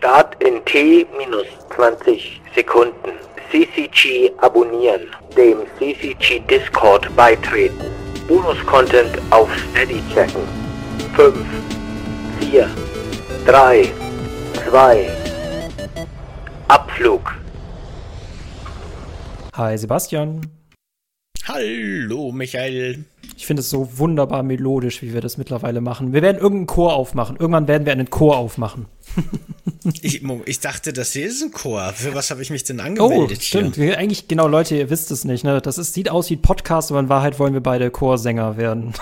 Start in T minus 20 Sekunden. CCG abonnieren. Dem CCG Discord beitreten. Bonus-Content auf Steady checken. 5, 4, 3, 2, Abflug. Hi Sebastian. Hallo Michael. Ich finde es so wunderbar melodisch, wie wir das mittlerweile machen. Wir werden irgendeinen Chor aufmachen. Irgendwann werden wir einen Chor aufmachen. ich, ich, dachte, das hier ist ein Chor. Für was habe ich mich denn angemeldet? Oh, stimmt. Hier? Eigentlich, genau, Leute, ihr wisst es nicht. Ne? Das ist, sieht aus wie ein Podcast, aber in Wahrheit wollen wir beide Chorsänger werden.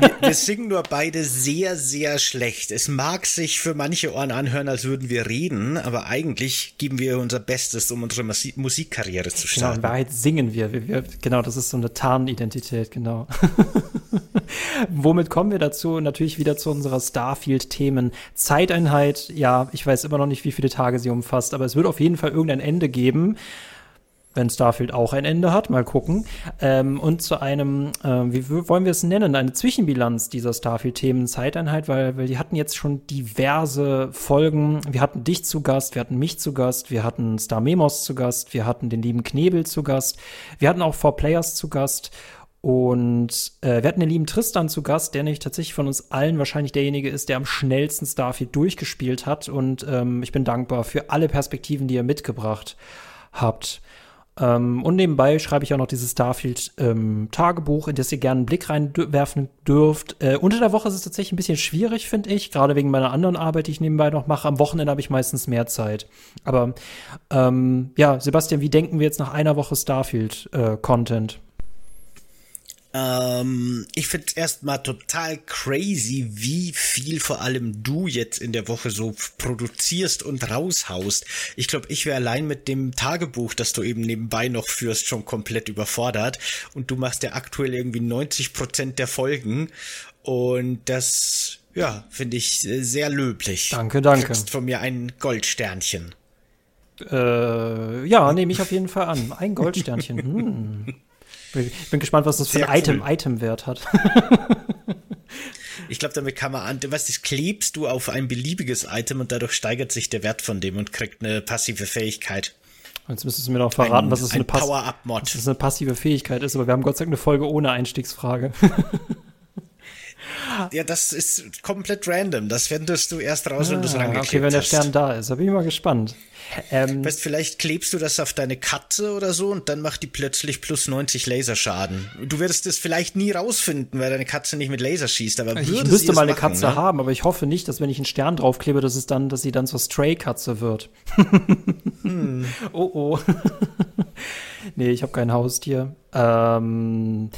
wir, wir singen nur beide sehr, sehr schlecht. Es mag sich für manche Ohren anhören, als würden wir reden, aber eigentlich geben wir unser Bestes, um unsere Musik Musikkarriere zu starten. Genau, in Wahrheit singen wir. wir, wir genau, das ist so eine Tarnidentität, genau. Womit kommen wir dazu? Natürlich wieder zu unserer Starfield-Themen. Zeiteinheit, ja, ich weiß immer noch nicht, wie viele Tage sie umfasst, aber es wird auf jeden Fall irgendein Ende geben. Wenn Starfield auch ein Ende hat, mal gucken. Ähm, und zu einem, äh, wie wollen wir es nennen, eine Zwischenbilanz dieser Starfield-Themen Zeiteinheit, weil, weil die hatten jetzt schon diverse Folgen. Wir hatten dich zu Gast, wir hatten mich zu Gast, wir hatten Star Memos zu Gast, wir hatten den lieben Knebel zu Gast, wir hatten auch Four Players zu Gast. Und äh, wir hatten den lieben Tristan zu Gast, der nämlich tatsächlich von uns allen wahrscheinlich derjenige ist, der am schnellsten Starfield durchgespielt hat. Und ähm, ich bin dankbar für alle Perspektiven, die ihr mitgebracht habt. Ähm, und nebenbei schreibe ich auch noch dieses Starfield-Tagebuch, ähm, in das ihr gerne einen Blick reinwerfen dürft. Äh, unter der Woche ist es tatsächlich ein bisschen schwierig, finde ich, gerade wegen meiner anderen Arbeit, die ich nebenbei noch mache. Am Wochenende habe ich meistens mehr Zeit. Aber ähm, ja, Sebastian, wie denken wir jetzt nach einer Woche Starfield-Content? Äh, ähm, ich finde es erstmal total crazy, wie viel vor allem du jetzt in der Woche so produzierst und raushaust. Ich glaube, ich wäre allein mit dem Tagebuch, das du eben nebenbei noch führst, schon komplett überfordert. Und du machst ja aktuell irgendwie 90 Prozent der Folgen. Und das, ja, finde ich sehr löblich. Danke, danke. Du kriegst von mir ein Goldsternchen. Äh, ja, nehme ich auf jeden Fall an. Ein Goldsternchen. Hm. Ich bin gespannt, was das für ein Item, Item-Wert hat. ich glaube, damit kann man an, was das klebst du auf ein beliebiges Item und dadurch steigert sich der Wert von dem und kriegt eine passive Fähigkeit. Jetzt müsstest du mir noch verraten, ein, was, es ein eine was es eine passive Fähigkeit ist, aber wir haben Gott sei Dank eine Folge ohne Einstiegsfrage. Ja, das ist komplett random. Das findest du erst raus, ah, wenn du es rangeklebt Okay, wenn der Stern hast. da ist. Da bin ich mal gespannt. Ähm, weißt, vielleicht klebst du das auf deine Katze oder so und dann macht die plötzlich plus 90 Laserschaden. Du wirst es vielleicht nie rausfinden, weil deine Katze nicht mit Laser schießt, aber ich müsste mal eine machen, Katze ne? haben, aber ich hoffe nicht, dass wenn ich einen Stern draufklebe, dass es dann, dass sie dann zur Stray-Katze wird. hm. Oh oh. nee, ich habe kein Haustier. Ähm,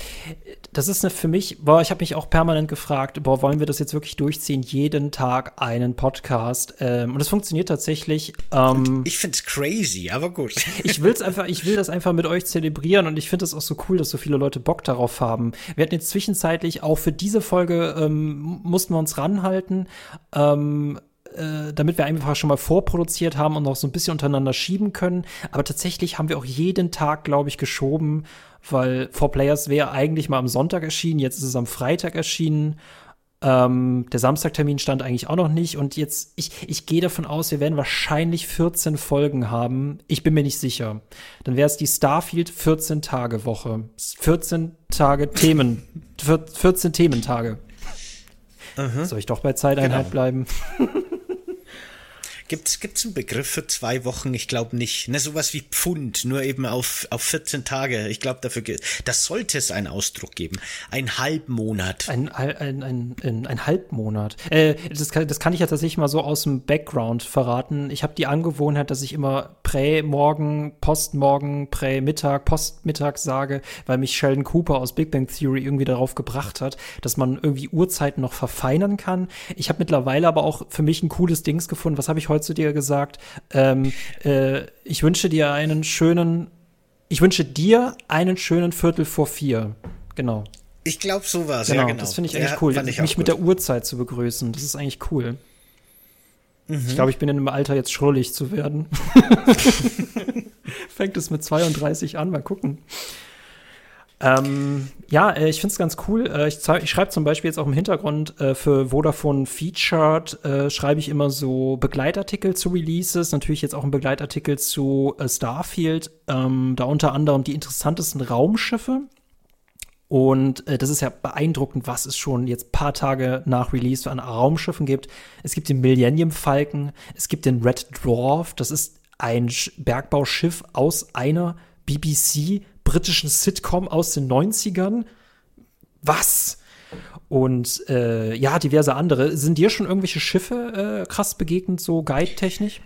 das ist eine für mich, boah, ich habe mich auch permanent gefragt, boah, wollen wir das jetzt wirklich durchziehen, jeden Tag einen Podcast? Ähm, und es funktioniert tatsächlich. Ähm, ich find's crazy, aber gut. ich will's einfach, ich will das einfach mit euch zelebrieren und ich finde es auch so cool, dass so viele Leute Bock darauf haben. Wir hatten jetzt zwischenzeitlich auch für diese Folge ähm, mussten wir uns ranhalten. Ähm, äh, damit wir einfach schon mal vorproduziert haben und noch so ein bisschen untereinander schieben können. Aber tatsächlich haben wir auch jeden Tag, glaube ich, geschoben, weil Four Players wäre eigentlich mal am Sonntag erschienen, jetzt ist es am Freitag erschienen. Ähm, der Samstagtermin stand eigentlich auch noch nicht. Und jetzt, ich, ich gehe davon aus, wir werden wahrscheinlich 14 Folgen haben. Ich bin mir nicht sicher. Dann wäre es die Starfield 14-Tage-Woche. 14 Tage Themen. 14 Thementage. Mhm. Soll ich doch bei Zeiteinheit genau. bleiben? Gibt es einen Begriff für zwei Wochen? Ich glaube nicht. Ne, sowas wie Pfund, nur eben auf, auf 14 Tage. Ich glaube, dafür das sollte es einen Ausdruck geben. Ein Halbmonat. Ein, ein, ein, ein, ein Halbmonat. Äh, das, kann, das kann ich ja tatsächlich mal so aus dem Background verraten. Ich habe die Angewohnheit, dass ich immer Prä-Morgen, Post-Morgen, Prä-Mittag, Post-Mittag sage, weil mich Sheldon Cooper aus Big Bang Theory irgendwie darauf gebracht hat, dass man irgendwie Uhrzeiten noch verfeinern kann. Ich habe mittlerweile aber auch für mich ein cooles Dings gefunden. Was habe ich heute zu dir gesagt, ähm, äh, ich wünsche dir einen schönen, ich wünsche dir einen schönen Viertel vor vier. Genau. Ich glaube, so war es. Genau, ja, genau. Das finde ich eigentlich ja, cool, ich mich mit der Uhrzeit zu begrüßen. Das ist eigentlich cool. Mhm. Ich glaube, ich bin in einem Alter jetzt schrullig zu werden. Fängt es mit 32 an, mal gucken. Ähm, ja, äh, ich finde es ganz cool. Äh, ich, ich schreibe zum Beispiel jetzt auch im Hintergrund äh, für Vodafone Featured, äh, schreibe ich immer so Begleitartikel zu Releases, natürlich jetzt auch ein Begleitartikel zu äh, Starfield, ähm, da unter anderem die interessantesten Raumschiffe. Und äh, das ist ja beeindruckend, was es schon jetzt paar Tage nach Release an Raumschiffen gibt. Es gibt den Millennium Falcon, es gibt den Red Dwarf, das ist ein Bergbauschiff aus einer BBC britischen Sitcom aus den 90ern. Was? Und äh, ja, diverse andere. Sind dir schon irgendwelche Schiffe äh, krass begegnet, so guide-technisch?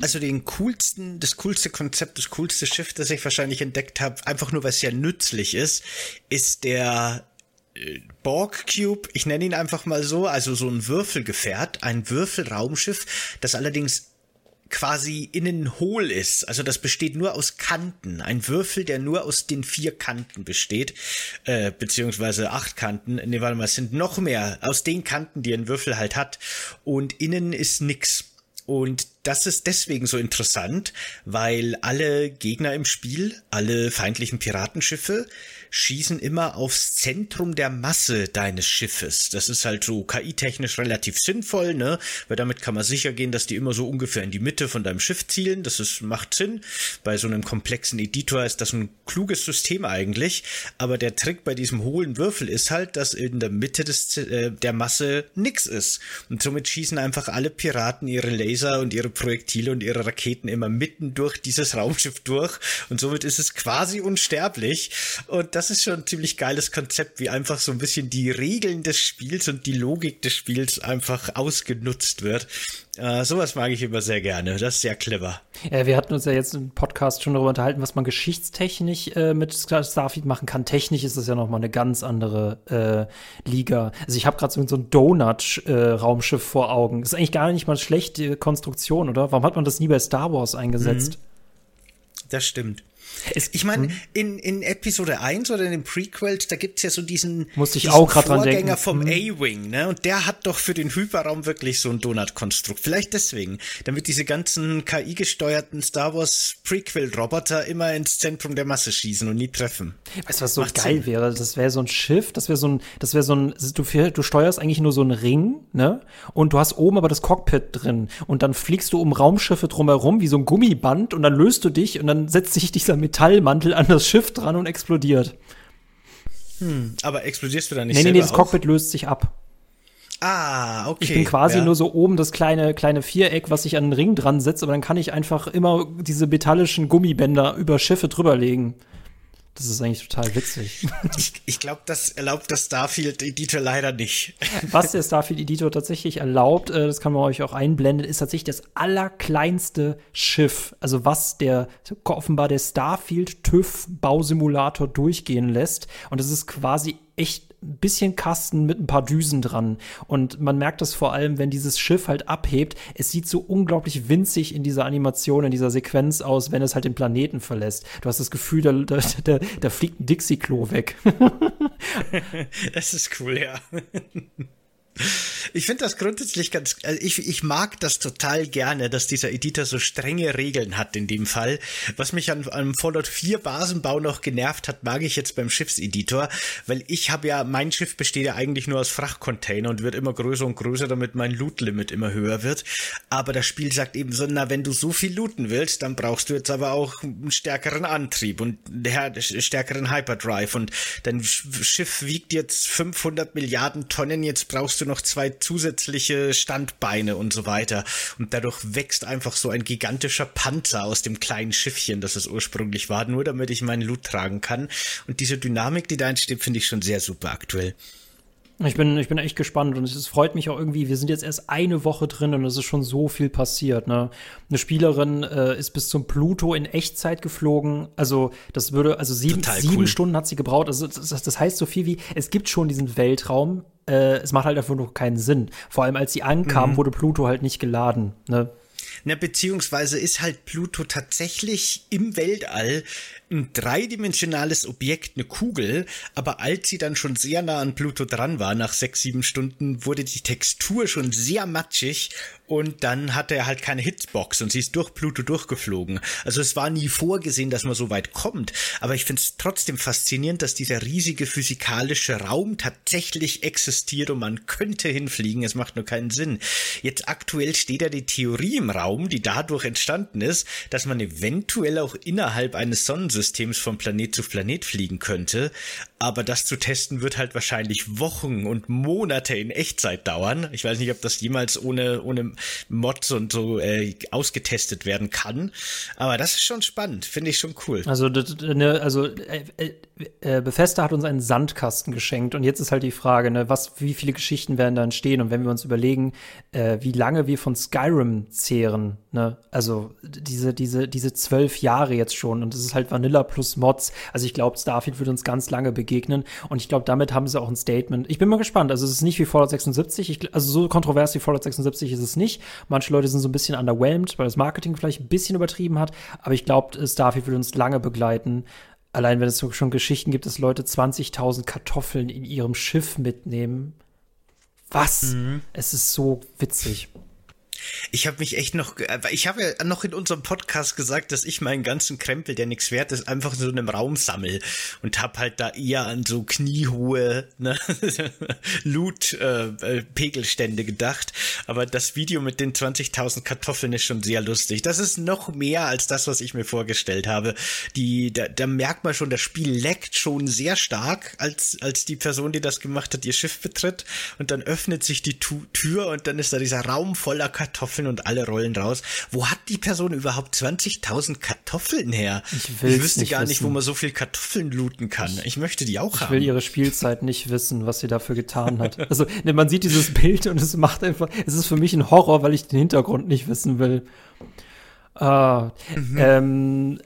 Also den coolsten, das coolste Konzept, das coolste Schiff, das ich wahrscheinlich entdeckt habe, einfach nur weil es ja nützlich ist, ist der äh, Borg Cube, ich nenne ihn einfach mal so, also so ein Würfelgefährt, ein Würfelraumschiff, das allerdings quasi innen hohl ist. Also das besteht nur aus Kanten. Ein Würfel, der nur aus den vier Kanten besteht, äh, beziehungsweise acht Kanten. Nee, warte mal, es sind noch mehr aus den Kanten, die ein Würfel halt hat. Und innen ist nix. Und das ist deswegen so interessant, weil alle Gegner im Spiel, alle feindlichen Piratenschiffe, schießen immer aufs Zentrum der Masse deines Schiffes. Das ist halt so KI-technisch relativ sinnvoll, ne? Weil damit kann man sicher gehen, dass die immer so ungefähr in die Mitte von deinem Schiff zielen. Das ist, macht Sinn. Bei so einem komplexen Editor ist das ein kluges System eigentlich. Aber der Trick bei diesem hohlen Würfel ist halt, dass in der Mitte des, äh, der Masse nix ist. Und somit schießen einfach alle Piraten ihre Laser und ihre Projektile und ihre Raketen immer mitten durch dieses Raumschiff durch. Und somit ist es quasi unsterblich. Und das das ist schon ein ziemlich geiles Konzept, wie einfach so ein bisschen die Regeln des Spiels und die Logik des Spiels einfach ausgenutzt wird. Äh, sowas mag ich immer sehr gerne. Das ist sehr clever. Ja, wir hatten uns ja jetzt im Podcast schon darüber unterhalten, was man geschichtstechnisch äh, mit Starfleet machen kann. Technisch ist das ja nochmal eine ganz andere äh, Liga. Also ich habe gerade so, ein Donut-Raumschiff äh, vor Augen. Ist eigentlich gar nicht mal eine schlechte Konstruktion, oder? Warum hat man das nie bei Star Wars eingesetzt? Mhm. Das stimmt. Es, ich meine, hm? in, in Episode 1 oder in den Prequels, da gibt's ja so diesen, Musste ich auch Vorgänger vom hm. A-Wing, ne? Und der hat doch für den Hyperraum wirklich so ein Donut-Konstrukt. Vielleicht deswegen, damit diese ganzen KI-gesteuerten Star Wars Prequel-Roboter immer ins Zentrum der Masse schießen und nie treffen. Weißt du, was so Macht geil Sinn. wäre? Das wäre so ein Schiff, das wäre so ein, das wäre so ein, du, du steuerst eigentlich nur so einen Ring, ne? Und du hast oben aber das Cockpit drin. Und dann fliegst du um Raumschiffe drumherum wie so ein Gummiband und dann löst du dich und dann setzt sich dieser Metallmantel an das Schiff dran und explodiert. Hm, aber explodierst du dann nicht Nee, nee, nee, das Cockpit löst sich ab. Ah, okay. Ich bin quasi ja. nur so oben das kleine, kleine Viereck, was sich an den Ring dran setzt, aber dann kann ich einfach immer diese metallischen Gummibänder über Schiffe drüberlegen. Das ist eigentlich total witzig. Ich, ich glaube, das erlaubt das Starfield Editor leider nicht. Was der Starfield Editor tatsächlich erlaubt, äh, das kann man euch auch einblenden, ist tatsächlich das allerkleinste Schiff. Also was der offenbar der Starfield TÜV Bausimulator durchgehen lässt. Und das ist quasi echt ein bisschen Kasten mit ein paar Düsen dran. Und man merkt das vor allem, wenn dieses Schiff halt abhebt. Es sieht so unglaublich winzig in dieser Animation, in dieser Sequenz aus, wenn es halt den Planeten verlässt. Du hast das Gefühl, da, da, da, da fliegt ein Dixie-Klo weg. das ist cool, ja. Ich finde das grundsätzlich ganz, also ich, ich mag das total gerne, dass dieser Editor so strenge Regeln hat in dem Fall. Was mich an einem Fallout 4 Basenbau noch genervt hat, mag ich jetzt beim Schiffseditor, weil ich habe ja, mein Schiff besteht ja eigentlich nur aus Frachtcontainer und wird immer größer und größer, damit mein Loot-Limit immer höher wird. Aber das Spiel sagt eben so, na, wenn du so viel looten willst, dann brauchst du jetzt aber auch einen stärkeren Antrieb und einen stärkeren Hyperdrive und dein Schiff wiegt jetzt 500 Milliarden Tonnen, jetzt brauchst du noch zwei zusätzliche Standbeine und so weiter. Und dadurch wächst einfach so ein gigantischer Panzer aus dem kleinen Schiffchen, das es ursprünglich war, nur damit ich meinen Loot tragen kann. Und diese Dynamik, die da entsteht, finde ich schon sehr super aktuell. Ich bin, ich bin echt gespannt und es freut mich auch irgendwie. Wir sind jetzt erst eine Woche drin und es ist schon so viel passiert. Ne? Eine Spielerin äh, ist bis zum Pluto in Echtzeit geflogen. Also, das würde, also sieben, sieben cool. Stunden hat sie gebraucht. Also, das, das, heißt so viel wie, es gibt schon diesen Weltraum. Äh, es macht halt einfach noch keinen Sinn. Vor allem, als sie ankam, mhm. wurde Pluto halt nicht geladen. Ne? Na, beziehungsweise ist halt Pluto tatsächlich im Weltall ein dreidimensionales Objekt, eine Kugel, aber als sie dann schon sehr nah an Pluto dran war, nach sechs, sieben Stunden, wurde die Textur schon sehr matschig und dann hatte er halt keine Hitbox und sie ist durch Pluto durchgeflogen. Also es war nie vorgesehen, dass man so weit kommt. Aber ich finde es trotzdem faszinierend, dass dieser riesige physikalische Raum tatsächlich existiert und man könnte hinfliegen. Es macht nur keinen Sinn. Jetzt aktuell steht ja die Theorie im Raum, die dadurch entstanden ist, dass man eventuell auch innerhalb eines Sonnensystems von Planet zu Planet fliegen könnte. Aber das zu testen wird halt wahrscheinlich Wochen und Monate in Echtzeit dauern. Ich weiß nicht, ob das jemals ohne, ohne Mods und so äh, ausgetestet werden kann. Aber das ist schon spannend, finde ich schon cool. Also, ne, also äh, äh, Bethesda hat uns einen Sandkasten geschenkt. Und jetzt ist halt die Frage, ne, was, wie viele Geschichten werden da entstehen und wenn wir uns überlegen, äh, wie lange wir von Skyrim zehren, ne, also diese, diese, diese zwölf Jahre jetzt schon. Und es ist halt Vanilla plus Mods, also ich glaube, Starfield wird uns ganz lange begegnen. Und ich glaube, damit haben sie auch ein Statement. Ich bin mal gespannt, also es ist nicht wie Fallout 76, ich, also so kontrovers wie Fallout 76 ist es nicht. Manche Leute sind so ein bisschen underwhelmed, weil das Marketing vielleicht ein bisschen übertrieben hat, aber ich glaube, Starfield wird uns lange begleiten. Allein wenn es so schon Geschichten gibt, dass Leute 20.000 Kartoffeln in ihrem Schiff mitnehmen. Was? Mhm. Es ist so witzig. Ich habe mich echt noch, äh, ich habe ja noch in unserem Podcast gesagt, dass ich meinen ganzen Krempel, der nichts wert ist, einfach so in einem Raum sammel und habe halt da eher an so kniehohe ne, Loot-Pegelstände äh, gedacht. Aber das Video mit den 20.000 Kartoffeln ist schon sehr lustig. Das ist noch mehr als das, was ich mir vorgestellt habe. Die, da, da merkt man schon, das Spiel leckt schon sehr stark, als, als die Person, die das gemacht hat, ihr Schiff betritt und dann öffnet sich die Tür und dann ist da dieser Raum voller Kartoffeln Kartoffeln und alle rollen raus. Wo hat die Person überhaupt 20.000 Kartoffeln her? Ich, ich wüsste nicht gar wissen. nicht, wo man so viel Kartoffeln looten kann. Ich möchte die auch ich haben. Ich will ihre Spielzeit nicht wissen, was sie dafür getan hat. Also, ne, man sieht dieses Bild und es macht einfach, es ist für mich ein Horror, weil ich den Hintergrund nicht wissen will. Uh, mhm. ähm,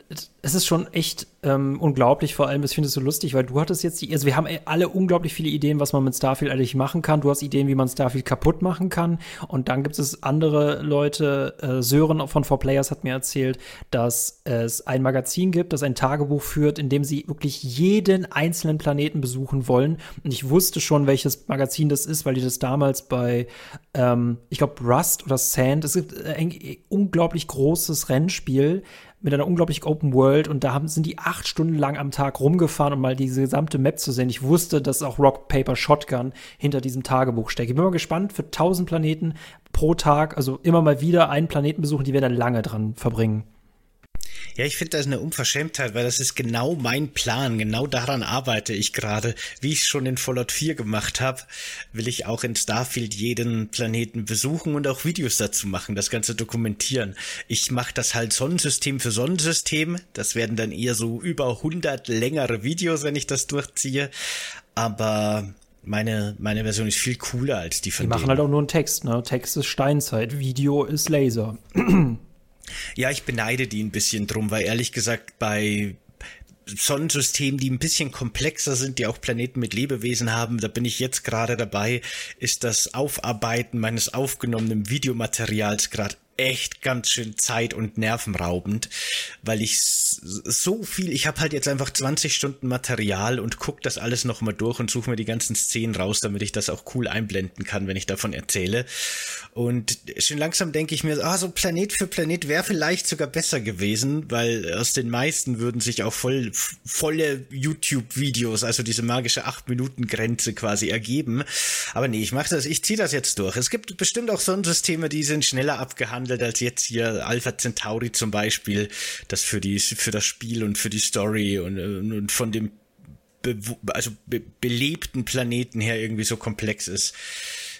es ist schon echt ähm, unglaublich, vor allem, das finde ich so lustig, weil du hattest jetzt die, also wir haben alle unglaublich viele Ideen, was man mit Starfield eigentlich machen kann. Du hast Ideen, wie man Starfield kaputt machen kann. Und dann gibt es andere Leute, äh, Sören von 4Players hat mir erzählt, dass es ein Magazin gibt, das ein Tagebuch führt, in dem sie wirklich jeden einzelnen Planeten besuchen wollen. Und ich wusste schon, welches Magazin das ist, weil die das damals bei, ähm, ich glaube, Rust oder Sand, es gibt ein unglaublich großes Rennspiel, mit einer unglaublich Open World und da haben, sind die acht Stunden lang am Tag rumgefahren, um mal diese gesamte Map zu sehen. Ich wusste, dass auch Rock Paper Shotgun hinter diesem Tagebuch steckt. Ich bin mal gespannt für 1000 Planeten pro Tag, also immer mal wieder einen Planeten besuchen, die wir dann lange dran verbringen. Ja, ich finde das eine Unverschämtheit, weil das ist genau mein Plan. Genau daran arbeite ich gerade. Wie ich schon in Fallout 4 gemacht habe, will ich auch in Starfield jeden Planeten besuchen und auch Videos dazu machen, das Ganze dokumentieren. Ich mache das halt Sonnensystem für Sonnensystem. Das werden dann eher so über 100 längere Videos, wenn ich das durchziehe. Aber meine, meine Version ist viel cooler als die von Die machen denen. halt auch nur einen Text, ne? Text ist Steinzeit, Video ist Laser. Ja, ich beneide die ein bisschen drum, weil ehrlich gesagt bei Sonnensystemen, die ein bisschen komplexer sind, die auch Planeten mit Lebewesen haben, da bin ich jetzt gerade dabei, ist das Aufarbeiten meines aufgenommenen Videomaterials gerade echt ganz schön zeit- und nervenraubend, weil ich so viel, ich habe halt jetzt einfach 20 Stunden Material und guck das alles nochmal durch und suche mir die ganzen Szenen raus, damit ich das auch cool einblenden kann, wenn ich davon erzähle. Und schon langsam denke ich mir, ah, so Planet für Planet wäre vielleicht sogar besser gewesen, weil aus den meisten würden sich auch voll, volle YouTube-Videos, also diese magische 8-Minuten-Grenze quasi ergeben. Aber nee, ich mache das, ich ziehe das jetzt durch. Es gibt bestimmt auch Sonnensysteme, die sind schneller abgehandelt behandelt als jetzt hier Alpha Centauri zum Beispiel, das für die für das Spiel und für die Story und, und von dem be also be belebten Planeten her irgendwie so komplex ist.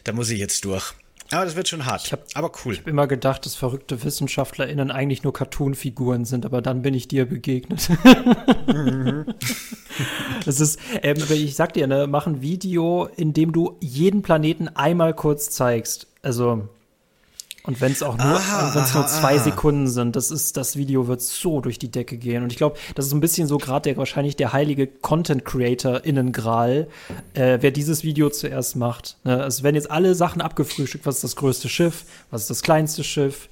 Da muss ich jetzt durch. Aber das wird schon hart. Hab, aber cool. Ich habe immer gedacht, dass verrückte WissenschaftlerInnen eigentlich nur Cartoon-Figuren sind, aber dann bin ich dir begegnet. mhm. Das ist, ähm, ich sag dir, ne, mach ein Video, in dem du jeden Planeten einmal kurz zeigst. Also, und wenn es auch nur, wenn es nur zwei aha. Sekunden sind, das ist, das Video wird so durch die Decke gehen. Und ich glaube, das ist ein bisschen so gerade der wahrscheinlich der heilige Content Creator innen Gral, äh, wer dieses Video zuerst macht. Ne? Also wenn jetzt alle Sachen abgefrühstückt, was ist das größte Schiff, was ist das kleinste Schiff.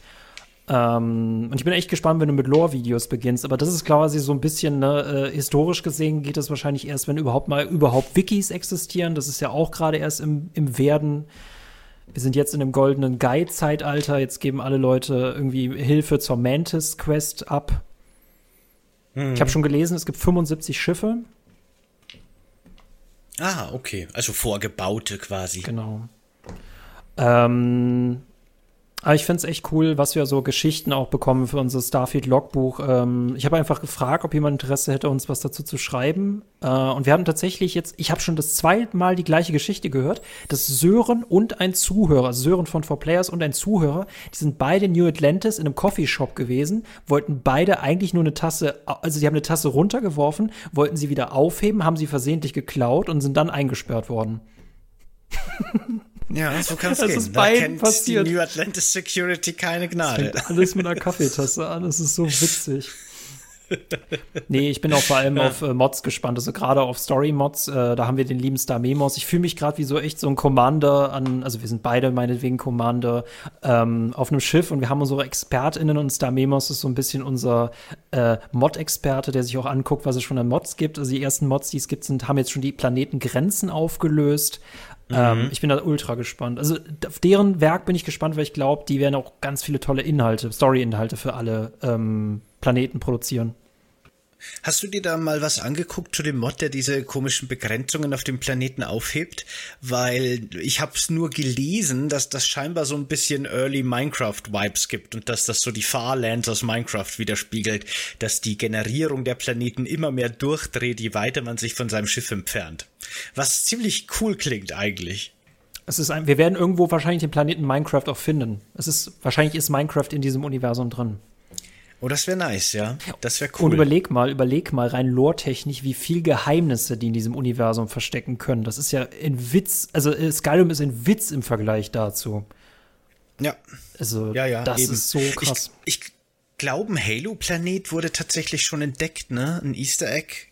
Ähm, und ich bin echt gespannt, wenn du mit Lore-Videos beginnst. Aber das ist quasi so ein bisschen, ne, äh, historisch gesehen geht das wahrscheinlich erst, wenn überhaupt mal überhaupt Wikis existieren. Das ist ja auch gerade erst im, im Werden. Wir sind jetzt in dem goldenen Guide-Zeitalter. Jetzt geben alle Leute irgendwie Hilfe zur Mantis-Quest ab. Hm. Ich habe schon gelesen, es gibt 75 Schiffe. Ah, okay. Also vorgebaute quasi. Genau. Ähm, aber ich finde es echt cool, was wir so Geschichten auch bekommen für unser Starfield-Logbuch. Ähm, ich habe einfach gefragt, ob jemand Interesse hätte, uns was dazu zu schreiben. Äh, und wir haben tatsächlich jetzt, ich habe schon das zweite Mal die gleiche Geschichte gehört, dass Sören und ein Zuhörer, also Sören von 4Players und ein Zuhörer, die sind beide New Atlantis in einem Coffeeshop gewesen, wollten beide eigentlich nur eine Tasse, also sie haben eine Tasse runtergeworfen, wollten sie wieder aufheben, haben sie versehentlich geklaut und sind dann eingesperrt worden. Ja, so kann es gehen. Ist da kennt passiert. die New Atlantis Security keine Gnade. Das alles mit einer Kaffeetasse an, das ist so witzig. nee, ich bin auch vor allem ja. auf äh, Mods gespannt, also gerade auf Story-Mods, äh, da haben wir den lieben Star Memos. Ich fühle mich gerade wie so echt so ein Commander an, also wir sind beide meinetwegen Commander ähm, auf einem Schiff und wir haben unsere ExpertInnen und Star Memos ist so ein bisschen unser äh, Mod-Experte, der sich auch anguckt, was es schon an Mods gibt. Also die ersten Mods, die es gibt, sind, haben jetzt schon die Planetengrenzen aufgelöst. Mhm. Ähm, ich bin da ultra gespannt. Also auf deren Werk bin ich gespannt, weil ich glaube, die werden auch ganz viele tolle Inhalte, Story-Inhalte für alle ähm, Planeten produzieren. Hast du dir da mal was angeguckt zu dem Mod, der diese komischen Begrenzungen auf dem Planeten aufhebt? Weil ich habe es nur gelesen, dass das scheinbar so ein bisschen Early Minecraft-Vibes gibt und dass das so die Farlands aus Minecraft widerspiegelt, dass die Generierung der Planeten immer mehr durchdreht, je weiter man sich von seinem Schiff entfernt. Was ziemlich cool klingt eigentlich. Es ist ein, wir werden irgendwo wahrscheinlich den Planeten Minecraft auch finden. Es ist, wahrscheinlich ist Minecraft in diesem Universum drin. Oh, das wäre nice, ja. Das wäre cool. Und überleg mal, überleg mal rein lore-technisch, wie viel Geheimnisse die in diesem Universum verstecken können. Das ist ja ein Witz, also äh, Skyrim ist ein Witz im Vergleich dazu. Ja. Also, ja, ja, das eben. ist so krass. Ich, ich glaube, ein Halo-Planet wurde tatsächlich schon entdeckt, ne? Ein Easter Egg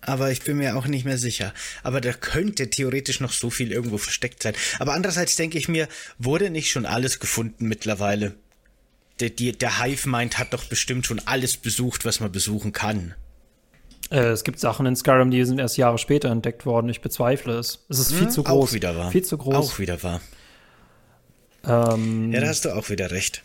aber ich bin mir auch nicht mehr sicher. Aber da könnte theoretisch noch so viel irgendwo versteckt sein. Aber andererseits denke ich mir, wurde nicht schon alles gefunden mittlerweile? Der, der Hive-Mind hat doch bestimmt schon alles besucht, was man besuchen kann. Äh, es gibt Sachen in Skyrim, die sind erst Jahre später entdeckt worden. Ich bezweifle es. Es ist viel hm, zu groß. Auch wieder wahr. Viel zu groß. Auch wieder wahr. Ähm, ja, da hast du auch wieder recht.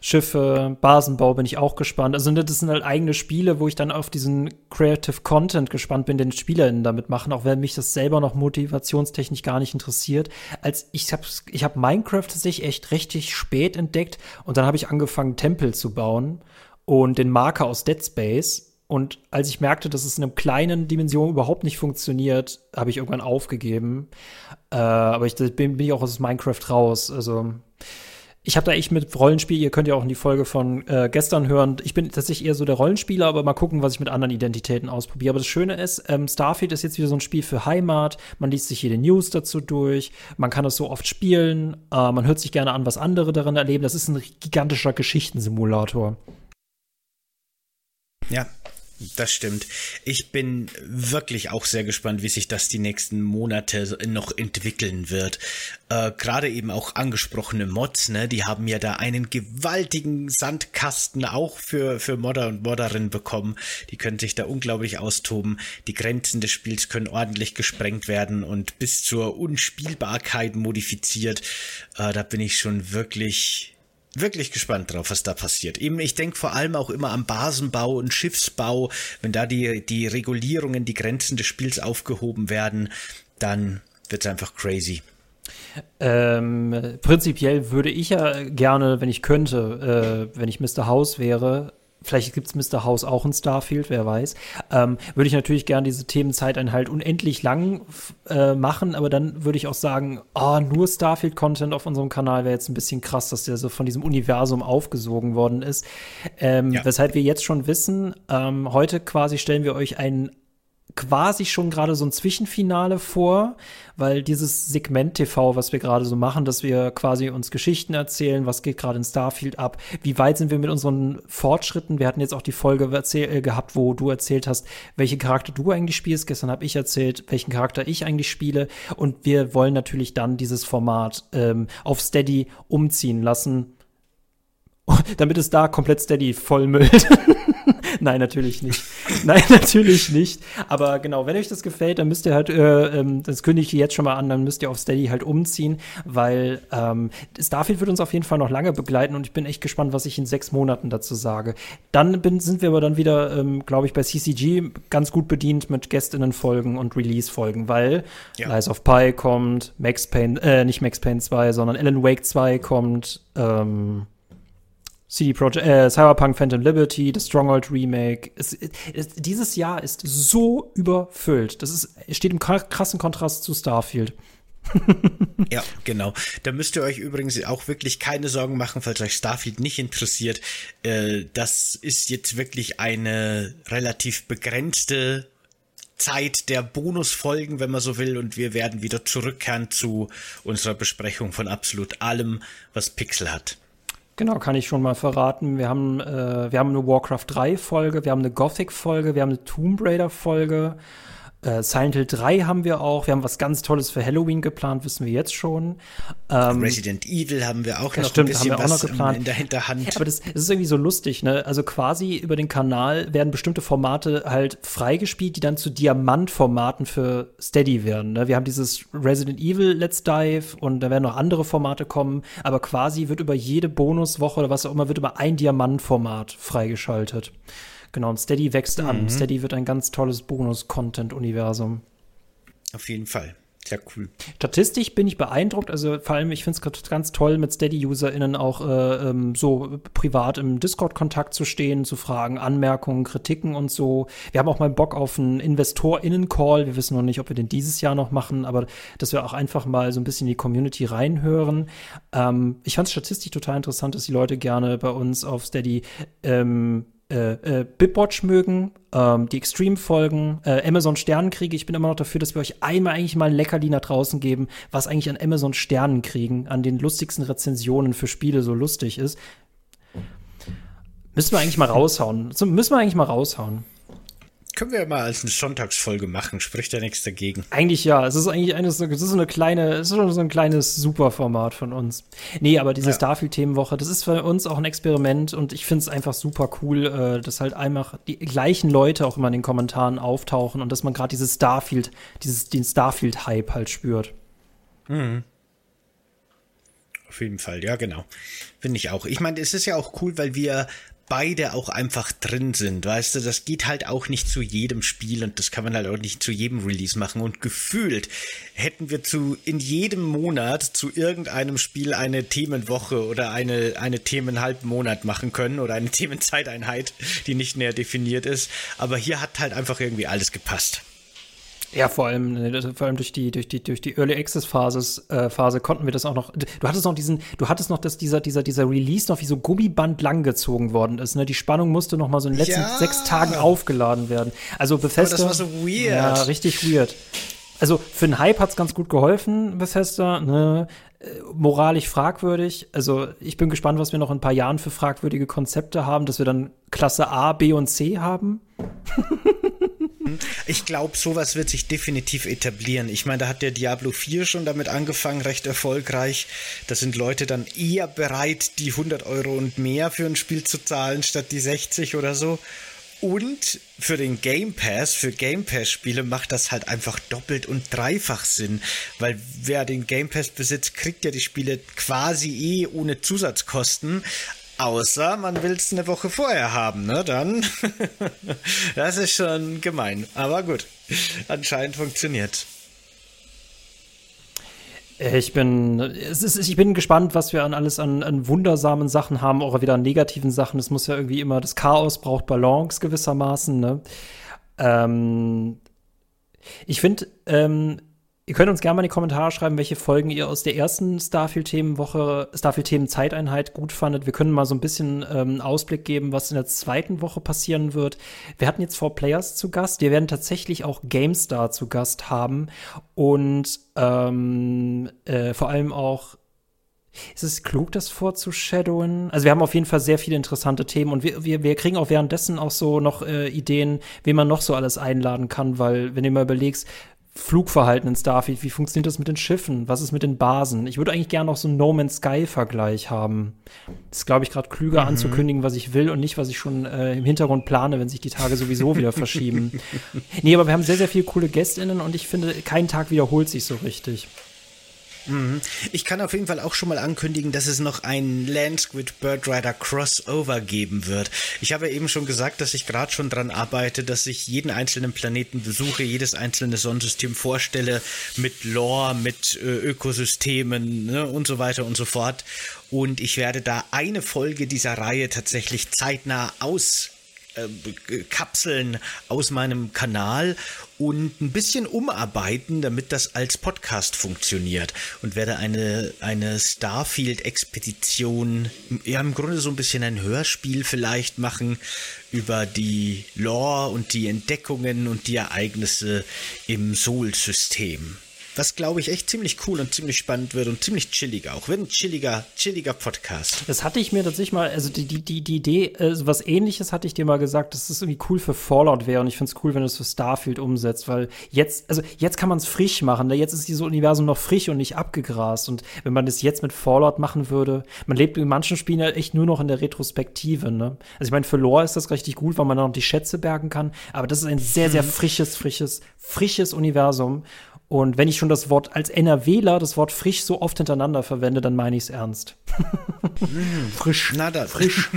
Schiffe, Basenbau bin ich auch gespannt. Also ne, das sind halt eigene Spiele, wo ich dann auf diesen Creative Content gespannt bin, den SpielerInnen damit machen, auch wenn mich das selber noch motivationstechnisch gar nicht interessiert. Als ich habe ich hab Minecraft tatsächlich echt richtig spät entdeckt und dann habe ich angefangen Tempel zu bauen und den Marker aus Dead Space und als ich merkte, dass es in einer kleinen Dimension überhaupt nicht funktioniert, habe ich irgendwann aufgegeben. Äh, aber ich bin, bin ich auch aus Minecraft raus. Also ich habe da echt mit Rollenspiel, ihr könnt ja auch in die Folge von äh, gestern hören. Ich bin tatsächlich eher so der Rollenspieler, aber mal gucken, was ich mit anderen Identitäten ausprobiere. Aber das Schöne ist, ähm, Starfield ist jetzt wieder so ein Spiel für Heimat. Man liest sich jede News dazu durch. Man kann es so oft spielen. Äh, man hört sich gerne an, was andere darin erleben. Das ist ein gigantischer Geschichtensimulator. Ja, das stimmt. Ich bin wirklich auch sehr gespannt, wie sich das die nächsten Monate noch entwickeln wird. Äh, Gerade eben auch angesprochene Mods, ne, die haben ja da einen gewaltigen Sandkasten auch für, für Modder und Modderinnen bekommen. Die können sich da unglaublich austoben. Die Grenzen des Spiels können ordentlich gesprengt werden und bis zur Unspielbarkeit modifiziert. Äh, da bin ich schon wirklich wirklich gespannt drauf, was da passiert. Eben, ich denke vor allem auch immer am Basenbau und Schiffsbau. Wenn da die, die Regulierungen, die Grenzen des Spiels aufgehoben werden, dann wird es einfach crazy. Ähm, prinzipiell würde ich ja gerne, wenn ich könnte, äh, wenn ich Mr. House wäre, vielleicht gibt es Mr. House auch in Starfield, wer weiß, ähm, würde ich natürlich gerne diese Themenzeiteinheit unendlich lang äh, machen, aber dann würde ich auch sagen, oh, nur Starfield-Content auf unserem Kanal wäre jetzt ein bisschen krass, dass der so von diesem Universum aufgesogen worden ist. Ähm, ja. Weshalb wir jetzt schon wissen, ähm, heute quasi stellen wir euch einen quasi schon gerade so ein Zwischenfinale vor, weil dieses Segment TV, was wir gerade so machen, dass wir quasi uns Geschichten erzählen, was geht gerade in Starfield ab, wie weit sind wir mit unseren Fortschritten. Wir hatten jetzt auch die Folge äh, gehabt, wo du erzählt hast, welche Charakter du eigentlich spielst. Gestern habe ich erzählt, welchen Charakter ich eigentlich spiele. Und wir wollen natürlich dann dieses Format ähm, auf Steady umziehen lassen, damit es da komplett Steady vollmüllt. Nein, natürlich nicht. Nein, natürlich nicht. Aber genau, wenn euch das gefällt, dann müsst ihr halt, äh, ähm, das kündige ich jetzt schon mal an, dann müsst ihr auf Steady halt umziehen, weil ähm, Starfield wird uns auf jeden Fall noch lange begleiten und ich bin echt gespannt, was ich in sechs Monaten dazu sage. Dann bin, sind wir aber dann wieder, ähm, glaube ich, bei CCG ganz gut bedient mit Gästinnen-Folgen und Release-Folgen, weil ja. Lies of Pi kommt, Max Payne, äh, nicht Max Payne 2, sondern Alan Wake 2 kommt, ähm, CD Projekt, äh, Cyberpunk Phantom Liberty, das Stronghold Remake. Es, es, dieses Jahr ist so überfüllt. Das ist, steht im krassen Kontrast zu Starfield. ja, genau. Da müsst ihr euch übrigens auch wirklich keine Sorgen machen, falls euch Starfield nicht interessiert. Äh, das ist jetzt wirklich eine relativ begrenzte Zeit der Bonusfolgen, wenn man so will, und wir werden wieder zurückkehren zu unserer Besprechung von absolut allem, was Pixel hat. Genau, kann ich schon mal verraten. Wir haben, äh, wir haben eine Warcraft 3 Folge, wir haben eine Gothic Folge, wir haben eine Tomb Raider Folge. Äh, Silent Hill 3 haben wir auch. Wir haben was ganz Tolles für Halloween geplant, wissen wir jetzt schon. Ähm, Resident Evil haben wir auch noch stimmt, ein bisschen haben wir auch noch geplant. in der Hinterhand. aber das, das, ist irgendwie so lustig, ne? Also quasi über den Kanal werden bestimmte Formate halt freigespielt, die dann zu Diamantformaten für Steady werden. Ne? Wir haben dieses Resident Evil Let's Dive und da werden noch andere Formate kommen, aber quasi wird über jede Bonuswoche oder was auch immer, wird über ein Diamantformat freigeschaltet. Genau, und Steady wächst mhm. an. Steady wird ein ganz tolles Bonus-Content-Universum. Auf jeden Fall. Sehr cool. Statistisch bin ich beeindruckt. Also vor allem, ich finde es ganz toll, mit Steady-UserInnen auch äh, ähm, so privat im Discord-Kontakt zu stehen, zu fragen, Anmerkungen, Kritiken und so. Wir haben auch mal Bock auf einen InvestorInnen-Call. Wir wissen noch nicht, ob wir den dieses Jahr noch machen, aber dass wir auch einfach mal so ein bisschen in die Community reinhören. Ähm, ich fand es statistisch total interessant, dass die Leute gerne bei uns auf Steady ähm, äh, äh, Bipwatch mögen, ähm, die Extreme-Folgen, äh, Amazon Sternenkriege. Ich bin immer noch dafür, dass wir euch einmal eigentlich mal ein Leckerli nach draußen geben, was eigentlich an Amazon Sternenkriegen, an den lustigsten Rezensionen für Spiele so lustig ist. Müssen wir eigentlich mal raushauen. müssen wir eigentlich mal raushauen. Können wir ja mal als eine Sonntagsfolge machen, spricht ja nichts dagegen. Eigentlich ja, es ist eigentlich eine, es ist so eine kleine, es ist so ein kleines Superformat von uns. Nee, aber diese ja. Starfield-Themenwoche, das ist für uns auch ein Experiment und ich finde es einfach super cool, äh, dass halt einfach die gleichen Leute auch immer in den Kommentaren auftauchen und dass man gerade dieses Starfield, dieses, den Starfield-Hype halt spürt. Mhm. Auf jeden Fall, ja, genau. Finde ich auch. Ich meine, es ist ja auch cool, weil wir beide auch einfach drin sind, weißt du, das geht halt auch nicht zu jedem Spiel und das kann man halt auch nicht zu jedem Release machen. Und gefühlt hätten wir zu in jedem Monat zu irgendeinem Spiel eine Themenwoche oder eine eine Themenhalbmonat machen können oder eine Themenzeiteinheit, die nicht näher definiert ist, aber hier hat halt einfach irgendwie alles gepasst. Ja, vor allem, vor allem durch die, durch die, durch die Early Access Phase, äh, Phase konnten wir das auch noch. Du hattest noch diesen, du hattest noch, dass dieser, dieser, dieser Release noch wie so Gummiband langgezogen worden ist. Ne? Die Spannung musste noch mal so in den letzten ja. sechs Tagen aufgeladen werden. Also Bethesda. Aber das war so weird. Ja, richtig weird. Also für den Hype hat's ganz gut geholfen, Bethesda. Ne? Äh, moralisch fragwürdig. Also ich bin gespannt, was wir noch in ein paar Jahren für fragwürdige Konzepte haben, dass wir dann Klasse A, B und C haben. Ich glaube, sowas wird sich definitiv etablieren. Ich meine, da hat der Diablo 4 schon damit angefangen, recht erfolgreich. Da sind Leute dann eher bereit, die 100 Euro und mehr für ein Spiel zu zahlen, statt die 60 oder so. Und für den Game Pass, für Game Pass Spiele macht das halt einfach doppelt und dreifach Sinn, weil wer den Game Pass besitzt, kriegt ja die Spiele quasi eh ohne Zusatzkosten, Außer man will es eine Woche vorher haben, ne? Dann. das ist schon gemein. Aber gut. Anscheinend funktioniert. Äh, ich bin, es ist, ich bin gespannt, was wir an alles an, an wundersamen Sachen haben, auch wieder an negativen Sachen. Es muss ja irgendwie immer, das Chaos braucht Balance gewissermaßen, ne? Ähm, ich finde, ähm, Ihr könnt uns gerne mal in die Kommentare schreiben, welche Folgen ihr aus der ersten Starfield-Themenwoche, Starfield-Themen-Zeiteinheit gut fandet. Wir können mal so ein bisschen ähm, Ausblick geben, was in der zweiten Woche passieren wird. Wir hatten jetzt Four Players zu Gast. Wir werden tatsächlich auch GameStar zu Gast haben und ähm, äh, vor allem auch ist es klug, das vorzushadowen? Also wir haben auf jeden Fall sehr viele interessante Themen und wir, wir, wir kriegen auch währenddessen auch so noch äh, Ideen, wen man noch so alles einladen kann, weil wenn du mal überlegst, Flugverhalten in Starfield? Wie funktioniert das mit den Schiffen? Was ist mit den Basen? Ich würde eigentlich gerne noch so einen No Man's Sky-Vergleich haben. Das ist, glaube ich, gerade klüger mhm. anzukündigen, was ich will und nicht, was ich schon äh, im Hintergrund plane, wenn sich die Tage sowieso wieder verschieben. Nee, aber wir haben sehr, sehr viele coole GästInnen und ich finde, kein Tag wiederholt sich so richtig. Mhm. Ich kann auf jeden Fall auch schon mal ankündigen, dass es noch ein Landsquid Bird Rider Crossover geben wird. Ich habe eben schon gesagt, dass ich gerade schon dran arbeite, dass ich jeden einzelnen Planeten besuche, jedes einzelne Sonnensystem vorstelle mit Lore, mit äh, Ökosystemen ne, und so weiter und so fort. Und ich werde da eine Folge dieser Reihe tatsächlich zeitnah aus äh, Kapseln aus meinem Kanal und ein bisschen umarbeiten, damit das als Podcast funktioniert und werde eine, eine Starfield-Expedition, ja im Grunde so ein bisschen ein Hörspiel vielleicht machen über die Lore und die Entdeckungen und die Ereignisse im Sol-System was glaube ich echt ziemlich cool und ziemlich spannend wird und ziemlich chillig auch. Wird ein chilliger, chilliger Podcast. Das hatte ich mir tatsächlich mal, also die, die, die, die Idee, äh, was ähnliches hatte ich dir mal gesagt, dass das irgendwie cool für Fallout wäre und ich finde es cool, wenn du es für Starfield umsetzt, weil jetzt, also jetzt kann man es frisch machen, ne? jetzt ist dieses Universum noch frisch und nicht abgegrast und wenn man das jetzt mit Fallout machen würde, man lebt in manchen Spielen ja echt nur noch in der Retrospektive, ne? Also ich meine, für Lore ist das richtig gut, weil man dann noch die Schätze bergen kann, aber das ist ein sehr, sehr mhm. frisches, frisches, frisches Universum und wenn ich schon das Wort als NRWler das Wort frisch so oft hintereinander verwende, dann meine ich es ernst. Mm, frisch. Na da. Frisch.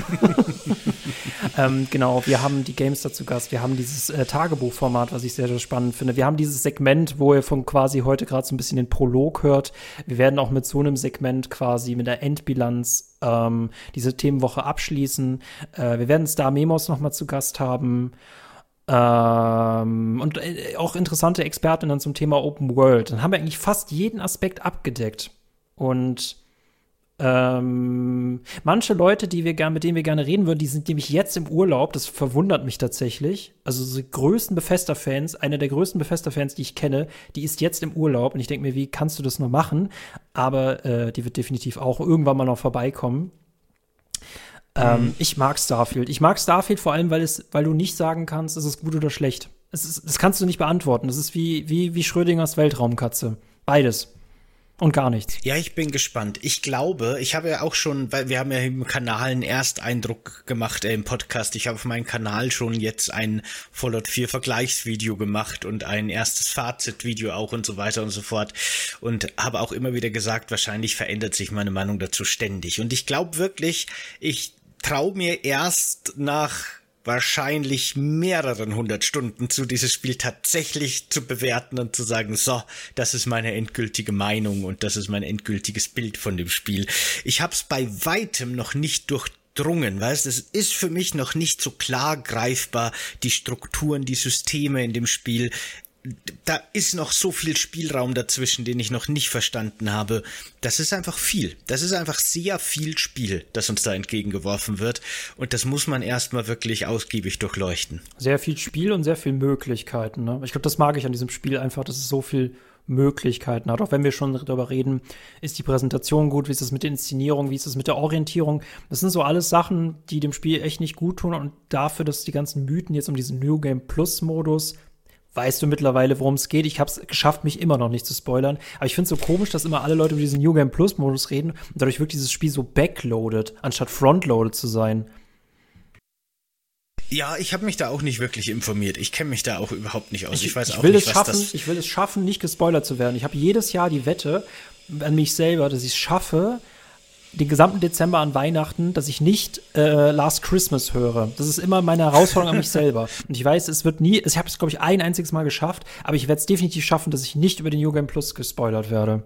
ähm, genau, wir haben die Games dazu Gast. Wir haben dieses äh, Tagebuchformat, was ich sehr, sehr spannend finde. Wir haben dieses Segment, wo ihr von quasi heute gerade so ein bisschen den Prolog hört. Wir werden auch mit so einem Segment quasi mit der Endbilanz ähm, diese Themenwoche abschließen. Äh, wir werden Star Memos noch mal zu Gast haben. Ähm, und äh, auch interessante Expertinnen zum Thema Open World. Dann haben wir eigentlich fast jeden Aspekt abgedeckt. Und ähm, manche Leute, die wir gern, mit denen wir gerne reden würden, die sind nämlich jetzt im Urlaub. Das verwundert mich tatsächlich. Also die größten Befester-Fans, eine der größten Befester-Fans, die ich kenne, die ist jetzt im Urlaub. Und ich denke mir, wie kannst du das nur machen? Aber äh, die wird definitiv auch irgendwann mal noch vorbeikommen. Ähm, mhm. ich mag Starfield. Ich mag Starfield vor allem, weil, es, weil du nicht sagen kannst, ist es gut oder schlecht. Es ist, das kannst du nicht beantworten. Das ist wie, wie, wie Schrödingers Weltraumkatze. Beides. Und gar nichts. Ja, ich bin gespannt. Ich glaube, ich habe ja auch schon, weil wir haben ja im Kanal einen Ersteindruck gemacht äh, im Podcast. Ich habe auf meinem Kanal schon jetzt ein Fallout 4 Vergleichsvideo gemacht und ein erstes Fazitvideo auch und so weiter und so fort. Und habe auch immer wieder gesagt, wahrscheinlich verändert sich meine Meinung dazu ständig. Und ich glaube wirklich, ich traue mir erst nach wahrscheinlich mehreren hundert Stunden zu, dieses Spiel tatsächlich zu bewerten und zu sagen, so, das ist meine endgültige Meinung und das ist mein endgültiges Bild von dem Spiel. Ich habe es bei weitem noch nicht durchdrungen, weißt, es ist für mich noch nicht so klar greifbar, die Strukturen, die Systeme in dem Spiel da ist noch so viel Spielraum dazwischen, den ich noch nicht verstanden habe. Das ist einfach viel. Das ist einfach sehr viel Spiel, das uns da entgegengeworfen wird. Und das muss man erstmal wirklich ausgiebig durchleuchten. Sehr viel Spiel und sehr viel Möglichkeiten. Ne? Ich glaube, das mag ich an diesem Spiel einfach, dass es so viel Möglichkeiten hat. Auch wenn wir schon darüber reden, ist die Präsentation gut, wie ist es mit der Inszenierung, wie ist es mit der Orientierung. Das sind so alles Sachen, die dem Spiel echt nicht gut tun und dafür, dass die ganzen Mythen jetzt um diesen New Game Plus Modus weißt du mittlerweile, worum es geht. Ich habe es geschafft, mich immer noch nicht zu spoilern. Aber ich finde es so komisch, dass immer alle Leute über diesen New Game Plus Modus reden und dadurch wirkt dieses Spiel so backloaded, anstatt frontloaded zu sein. Ja, ich habe mich da auch nicht wirklich informiert. Ich kenne mich da auch überhaupt nicht aus. Ich, ich weiß ich auch will nicht, es schaffen, was das Ich will es schaffen, nicht gespoilert zu werden. Ich habe jedes Jahr die Wette an mich selber, dass ich es schaffe, den gesamten Dezember an Weihnachten, dass ich nicht äh, Last Christmas höre. Das ist immer meine Herausforderung an mich selber. Und ich weiß, es wird nie, ich habe es, glaube ich, ein einziges Mal geschafft, aber ich werde es definitiv schaffen, dass ich nicht über den Game Plus gespoilert werde.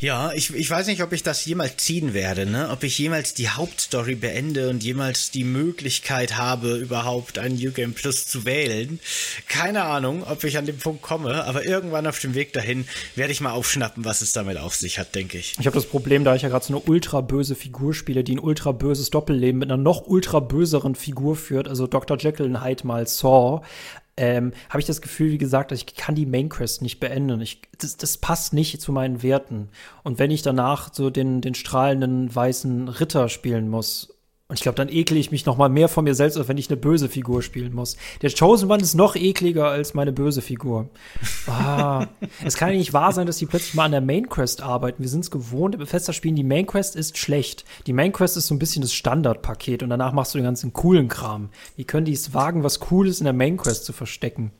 Ja, ich, ich weiß nicht, ob ich das jemals ziehen werde, ne? Ob ich jemals die Hauptstory beende und jemals die Möglichkeit habe, überhaupt ein New Game Plus zu wählen. Keine Ahnung, ob ich an den Punkt komme, aber irgendwann auf dem Weg dahin werde ich mal aufschnappen, was es damit auf sich hat, denke ich. Ich habe das Problem, da ich ja gerade so eine ultra böse Figur spiele, die ein ultra böses Doppelleben mit einer noch ultra böseren Figur führt, also Dr. Jekyll in Hyde mal Saw, ähm, habe ich das Gefühl, wie gesagt, ich kann die Main Quest nicht beenden. Ich, das, das passt nicht zu meinen Werten. Und wenn ich danach so den, den strahlenden weißen Ritter spielen muss, Und ich glaube, dann ekle ich mich noch mal mehr von mir selbst, als wenn ich eine böse Figur spielen muss. Der Chosen One ist noch ekliger als meine böse Figur. Ah, es kann ja nicht wahr sein, dass die plötzlich mal an der Main Quest arbeiten. Wir sind es gewohnt, im Bethesda-Spielen, die Main Quest ist schlecht. Die Main Quest ist so ein bisschen das Standardpaket und danach machst du den ganzen coolen Kram. Wie können die es wagen, was Cooles in der Main Quest zu verstecken?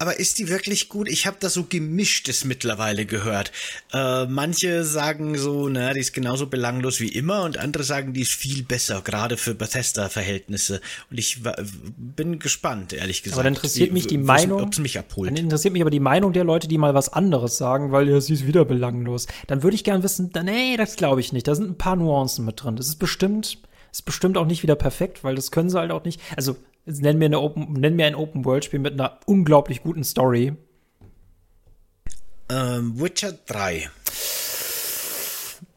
Aber ist die wirklich gut? Ich habe da so gemischtes mittlerweile gehört. Äh, manche sagen so, na, die ist genauso belanglos wie immer und andere sagen, die ist viel besser, gerade für Bethesda-Verhältnisse. Und ich bin gespannt, ehrlich gesagt. Aber dann interessiert mich die Meinung, ob es mich abholt. Dann interessiert mich aber die Meinung der Leute, die mal was anderes sagen, weil ja, sie ist wieder belanglos. Dann würde ich gern wissen, nee, das glaube ich nicht. Da sind ein paar Nuancen mit drin. Das ist bestimmt, ist bestimmt auch nicht wieder perfekt, weil das können sie halt auch nicht. Also Jetzt nenn mir, eine Open, nenn mir ein Open-World-Spiel mit einer unglaublich guten Story. Ähm, Witcher 3.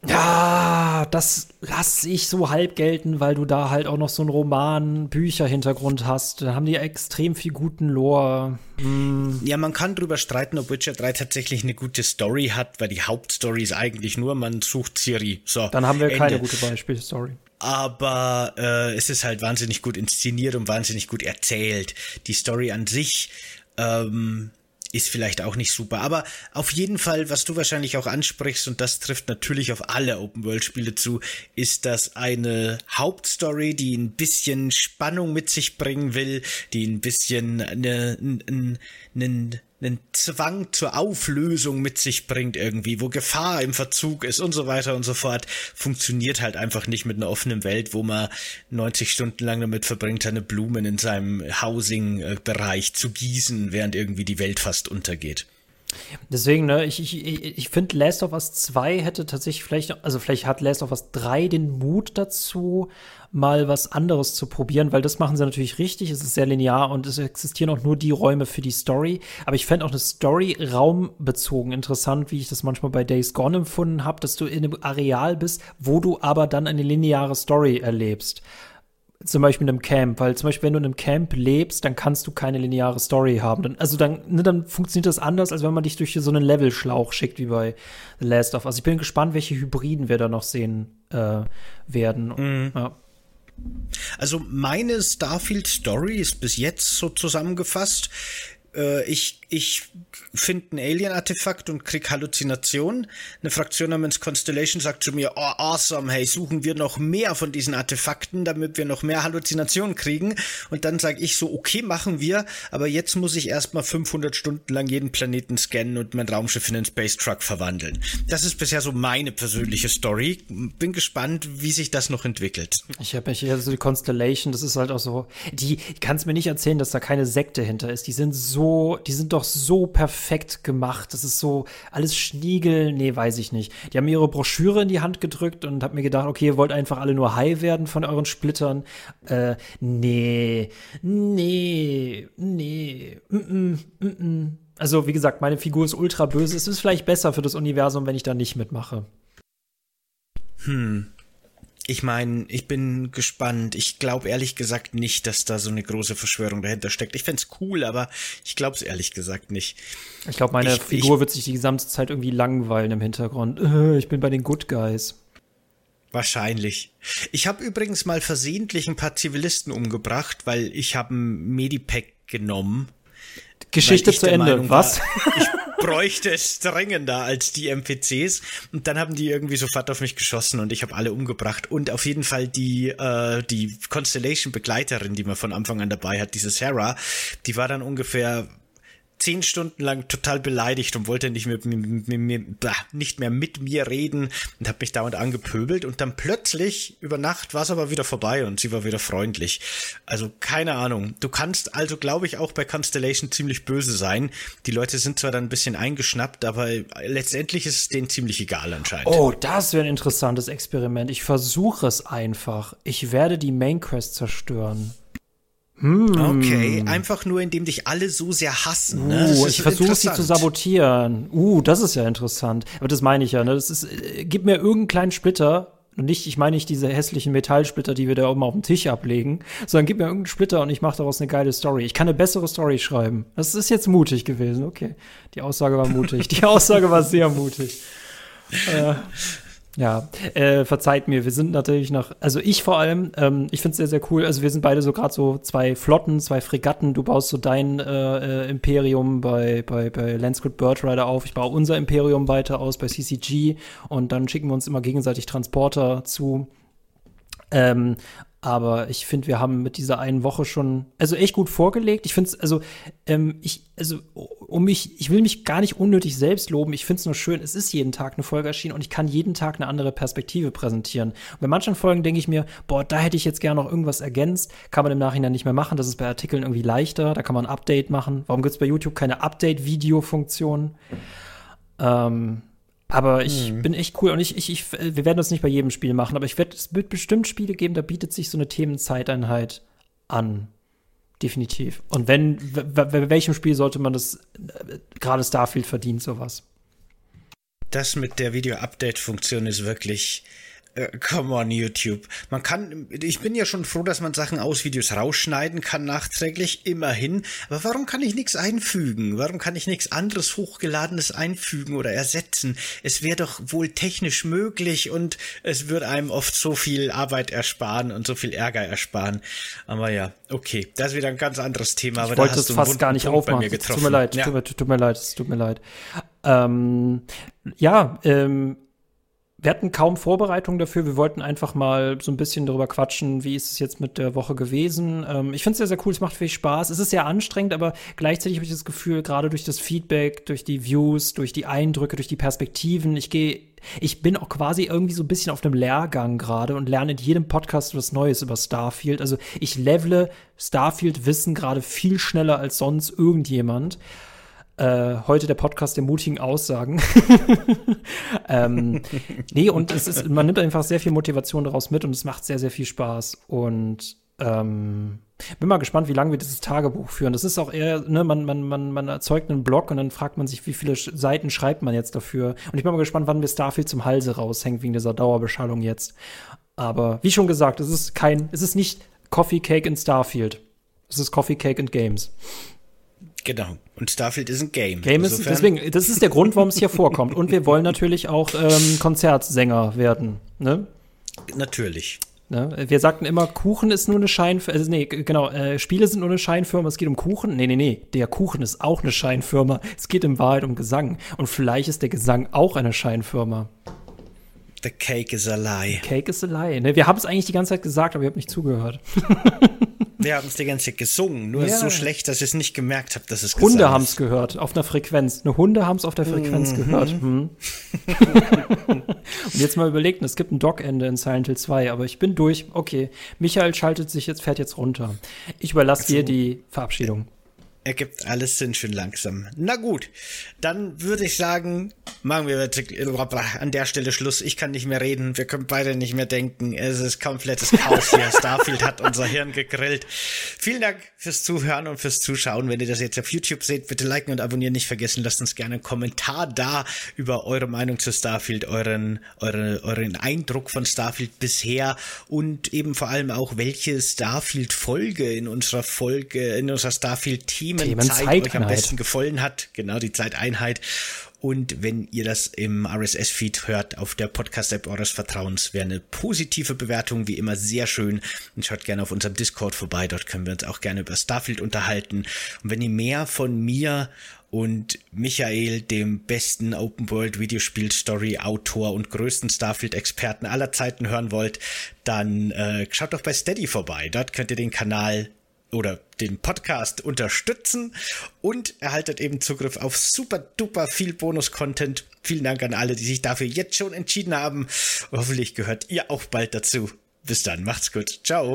Ja, das lasse ich so halb gelten, weil du da halt auch noch so einen Roman-Bücher-Hintergrund hast. Da haben die extrem viel guten Lore. Hm. Ja, man kann drüber streiten, ob Witcher 3 tatsächlich eine gute Story hat, weil die Hauptstory ist eigentlich nur, man sucht Ciri. So. Dann haben wir Ende. keine gute Beispielstory aber äh, es ist halt wahnsinnig gut inszeniert und wahnsinnig gut erzählt. Die Story an sich ähm, ist vielleicht auch nicht super, aber auf jeden Fall, was du wahrscheinlich auch ansprichst, und das trifft natürlich auf alle Open-World-Spiele zu, ist das eine Hauptstory, die ein bisschen Spannung mit sich bringen will, die ein bisschen eine, eine, eine einen Zwang zur Auflösung mit sich bringt irgendwie, wo Gefahr im Verzug ist und so weiter und so fort, funktioniert halt einfach nicht mit einer offenen Welt, wo man 90 Stunden lang damit verbringt, seine Blumen in seinem Housing-Bereich zu gießen, während irgendwie die Welt fast untergeht. Deswegen, ne, ich, ich, ich finde, Last of Us 2 hätte tatsächlich vielleicht, also vielleicht hat Last of Us 3 den Mut dazu, mal was anderes zu probieren, weil das machen sie natürlich richtig. Es ist sehr linear und es existieren auch nur die Räume für die Story. Aber ich fände auch eine Story raumbezogen interessant, wie ich das manchmal bei Days Gone empfunden habe, dass du in einem Areal bist, wo du aber dann eine lineare Story erlebst zum Beispiel in einem Camp, weil zum Beispiel, wenn du in einem Camp lebst, dann kannst du keine lineare Story haben. Dann, also dann, ne, dann funktioniert das anders, als wenn man dich durch so einen Levelschlauch schickt, wie bei The Last of Us. Ich bin gespannt, welche Hybriden wir da noch sehen äh, werden. Mhm. Ja. Also meine Starfield-Story ist bis jetzt so zusammengefasst. Äh, ich ich finde ein Alien-Artefakt und krieg Halluzinationen. Eine Fraktion namens Constellation sagt zu mir, oh, awesome, hey, suchen wir noch mehr von diesen Artefakten, damit wir noch mehr Halluzinationen kriegen. Und dann sage ich so, okay, machen wir, aber jetzt muss ich erstmal 500 Stunden lang jeden Planeten scannen und mein Raumschiff in einen Space Truck verwandeln. Das ist bisher so meine persönliche Story. Bin gespannt, wie sich das noch entwickelt. Ich habe hier so die Constellation, das ist halt auch so, die, ich kann es mir nicht erzählen, dass da keine Sekte hinter ist. Die sind so, die sind doch doch so perfekt gemacht. Das ist so alles Schniegel. Nee, weiß ich nicht. Die haben mir ihre Broschüre in die Hand gedrückt und hab mir gedacht, okay, ihr wollt einfach alle nur high werden von euren Splittern. Äh, nee, nee, nee, mm -mm, mm -mm. Also, wie gesagt, meine Figur ist ultra böse. Es ist vielleicht besser für das Universum, wenn ich da nicht mitmache. Hm. Ich meine, ich bin gespannt. Ich glaube ehrlich gesagt nicht, dass da so eine große Verschwörung dahinter steckt. Ich fände cool, aber ich glaube es ehrlich gesagt nicht. Ich glaube, meine ich, Figur ich, wird sich die gesamte Zeit irgendwie langweilen im Hintergrund. Äh, ich bin bei den Good Guys. Wahrscheinlich. Ich habe übrigens mal versehentlich ein paar Zivilisten umgebracht, weil ich habe ein Medipack genommen. Geschichte zu Ende. Meinung Was? War, ich bräuchte es dringender als die NPCs. Und dann haben die irgendwie sofort auf mich geschossen und ich habe alle umgebracht. Und auf jeden Fall die, äh, die Constellation-Begleiterin, die man von Anfang an dabei hat, diese Sarah, die war dann ungefähr zehn Stunden lang total beleidigt und wollte nicht, mit, mit, mit, nicht mehr mit mir reden und hat mich dauernd angepöbelt und dann plötzlich über Nacht war es aber wieder vorbei und sie war wieder freundlich. Also keine Ahnung. Du kannst also, glaube ich, auch bei Constellation ziemlich böse sein. Die Leute sind zwar dann ein bisschen eingeschnappt, aber letztendlich ist es denen ziemlich egal anscheinend. Oh, das wäre ein interessantes Experiment. Ich versuche es einfach. Ich werde die Main Quest zerstören. Hm. Okay, einfach nur, indem dich alle so sehr hassen. Ne? Uh, ich versuche sie zu sabotieren. Uh, das ist ja interessant. Aber das meine ich ja. Ne? Das ist, äh, gib mir irgendeinen kleinen Splitter. Und nicht, ich meine nicht diese hässlichen Metallsplitter, die wir da oben auf dem Tisch ablegen, sondern gib mir irgendeinen Splitter und ich mache daraus eine geile Story. Ich kann eine bessere Story schreiben. Das ist jetzt mutig gewesen. Okay, die Aussage war mutig. Die Aussage war sehr mutig. Äh, Ja, äh, verzeiht mir, wir sind natürlich noch, also ich vor allem, ähm, ich finde es sehr, sehr cool. Also wir sind beide so gerade so zwei Flotten, zwei Fregatten. Du baust so dein äh, äh, Imperium bei, bei, bei Landscript Bird Rider auf. Ich baue unser Imperium weiter aus bei CCG und dann schicken wir uns immer gegenseitig Transporter zu. Ähm, aber ich finde, wir haben mit dieser einen Woche schon, also echt gut vorgelegt. Ich finde es, also, ähm, ich, also, um mich, ich will mich gar nicht unnötig selbst loben. Ich finde es nur schön, es ist jeden Tag eine Folge erschienen und ich kann jeden Tag eine andere Perspektive präsentieren. Und bei manchen Folgen denke ich mir, boah, da hätte ich jetzt gerne noch irgendwas ergänzt. Kann man im Nachhinein nicht mehr machen. Das ist bei Artikeln irgendwie leichter. Da kann man ein Update machen. Warum gibt es bei YouTube keine Update-Video-Funktion? Ähm, aber ich mhm. bin echt cool und ich, ich, ich, wir werden das nicht bei jedem Spiel machen, aber ich werde, es wird bestimmt Spiele geben, da bietet sich so eine Themenzeiteinheit an. Definitiv. Und wenn, bei welchem Spiel sollte man das, äh, gerade Starfield verdient sowas? Das mit der Video-Update-Funktion ist wirklich, äh, come on, YouTube. Man kann, ich bin ja schon froh, dass man Sachen aus Videos rausschneiden kann nachträglich, immerhin. Aber warum kann ich nichts einfügen? Warum kann ich nichts anderes Hochgeladenes einfügen oder ersetzen? Es wäre doch wohl technisch möglich und es würde einem oft so viel Arbeit ersparen und so viel Ärger ersparen. Aber ja, okay, das ist wieder ein ganz anderes Thema. Ich wollte es fast gar nicht Punkt aufmachen. Tut mir leid, ja. tut, mir, tut mir leid, es tut mir leid. Ähm, ja, ähm, wir hatten kaum Vorbereitung dafür. Wir wollten einfach mal so ein bisschen darüber quatschen, wie ist es jetzt mit der Woche gewesen. Ähm, ich finde es sehr, sehr cool, es macht viel Spaß. Es ist sehr anstrengend, aber gleichzeitig habe ich das Gefühl, gerade durch das Feedback, durch die Views, durch die Eindrücke, durch die Perspektiven, ich gehe, ich bin auch quasi irgendwie so ein bisschen auf einem Lehrgang gerade und lerne in jedem Podcast was Neues über Starfield. Also ich levele Starfield-Wissen gerade viel schneller als sonst irgendjemand. Äh, heute der Podcast der mutigen Aussagen. ähm, nee, und es ist, man nimmt einfach sehr viel Motivation daraus mit und es macht sehr, sehr viel Spaß. Und ähm, bin mal gespannt, wie lange wir dieses Tagebuch führen. Das ist auch eher, ne, man, man, man, man erzeugt einen Blog und dann fragt man sich, wie viele Seiten schreibt man jetzt dafür. Und ich bin mal gespannt, wann mir Starfield zum Halse raushängt wegen dieser Dauerbeschallung jetzt. Aber wie schon gesagt, es ist kein, es ist nicht Coffee Cake in Starfield. Es ist Coffee Cake and Games. Genau. Und Starfield ist ein Game. Game ist, deswegen, das ist der Grund, warum es hier vorkommt. Und wir wollen natürlich auch ähm, Konzertsänger werden. Ne? Natürlich. Ne? Wir sagten immer, Kuchen ist nur eine Scheinfirma. Also, nee, genau, äh, Spiele sind nur eine Scheinfirma, es geht um Kuchen. Nee, nee, nee, der Kuchen ist auch eine Scheinfirma. Es geht in Wahrheit um Gesang. Und vielleicht ist der Gesang auch eine Scheinfirma. The cake is a lie. The cake is a lie. Ne? Wir haben es eigentlich die ganze Zeit gesagt, aber ihr habt nicht zugehört. Wir haben es die ganze Zeit gesungen, nur ja. so schlecht, dass ich es nicht gemerkt habe, dass es Hunde haben es gehört, auf einer Frequenz. Eine Hunde haben es auf der Frequenz mhm. gehört. Hm. Und jetzt mal überlegt, es gibt ein Dock-Ende in Silent Hill 2, aber ich bin durch. Okay, Michael schaltet sich jetzt, fährt jetzt runter. Ich überlasse also, dir die Verabschiedung ergibt alles Sinn schön langsam. Na gut, dann würde ich sagen, machen wir an der Stelle Schluss. Ich kann nicht mehr reden, wir können beide nicht mehr denken. Es ist komplettes Chaos hier. Starfield hat unser Hirn gegrillt. Vielen Dank fürs Zuhören und fürs Zuschauen. Wenn ihr das jetzt auf YouTube seht, bitte liken und abonnieren nicht vergessen. Lasst uns gerne einen Kommentar da über eure Meinung zu Starfield, euren, euren, euren Eindruck von Starfield bisher und eben vor allem auch, welche Starfield-Folge in unserer Folge, in unserer Starfield-Team Themenzeit euch am besten gefallen hat. Genau, die Zeiteinheit. Und wenn ihr das im RSS-Feed hört, auf der Podcast-App eures Vertrauens, wäre eine positive Bewertung wie immer sehr schön. Und schaut gerne auf unserem Discord vorbei, dort können wir uns auch gerne über Starfield unterhalten. Und wenn ihr mehr von mir und Michael, dem besten Open World Videospiel Story Autor und größten Starfield Experten aller Zeiten hören wollt, dann äh, schaut doch bei Steady vorbei. Dort könnt ihr den Kanal oder den Podcast unterstützen und erhaltet eben Zugriff auf super duper viel Bonus-Content. Vielen Dank an alle, die sich dafür jetzt schon entschieden haben. Hoffentlich gehört ihr auch bald dazu. Bis dann, macht's gut. Ciao.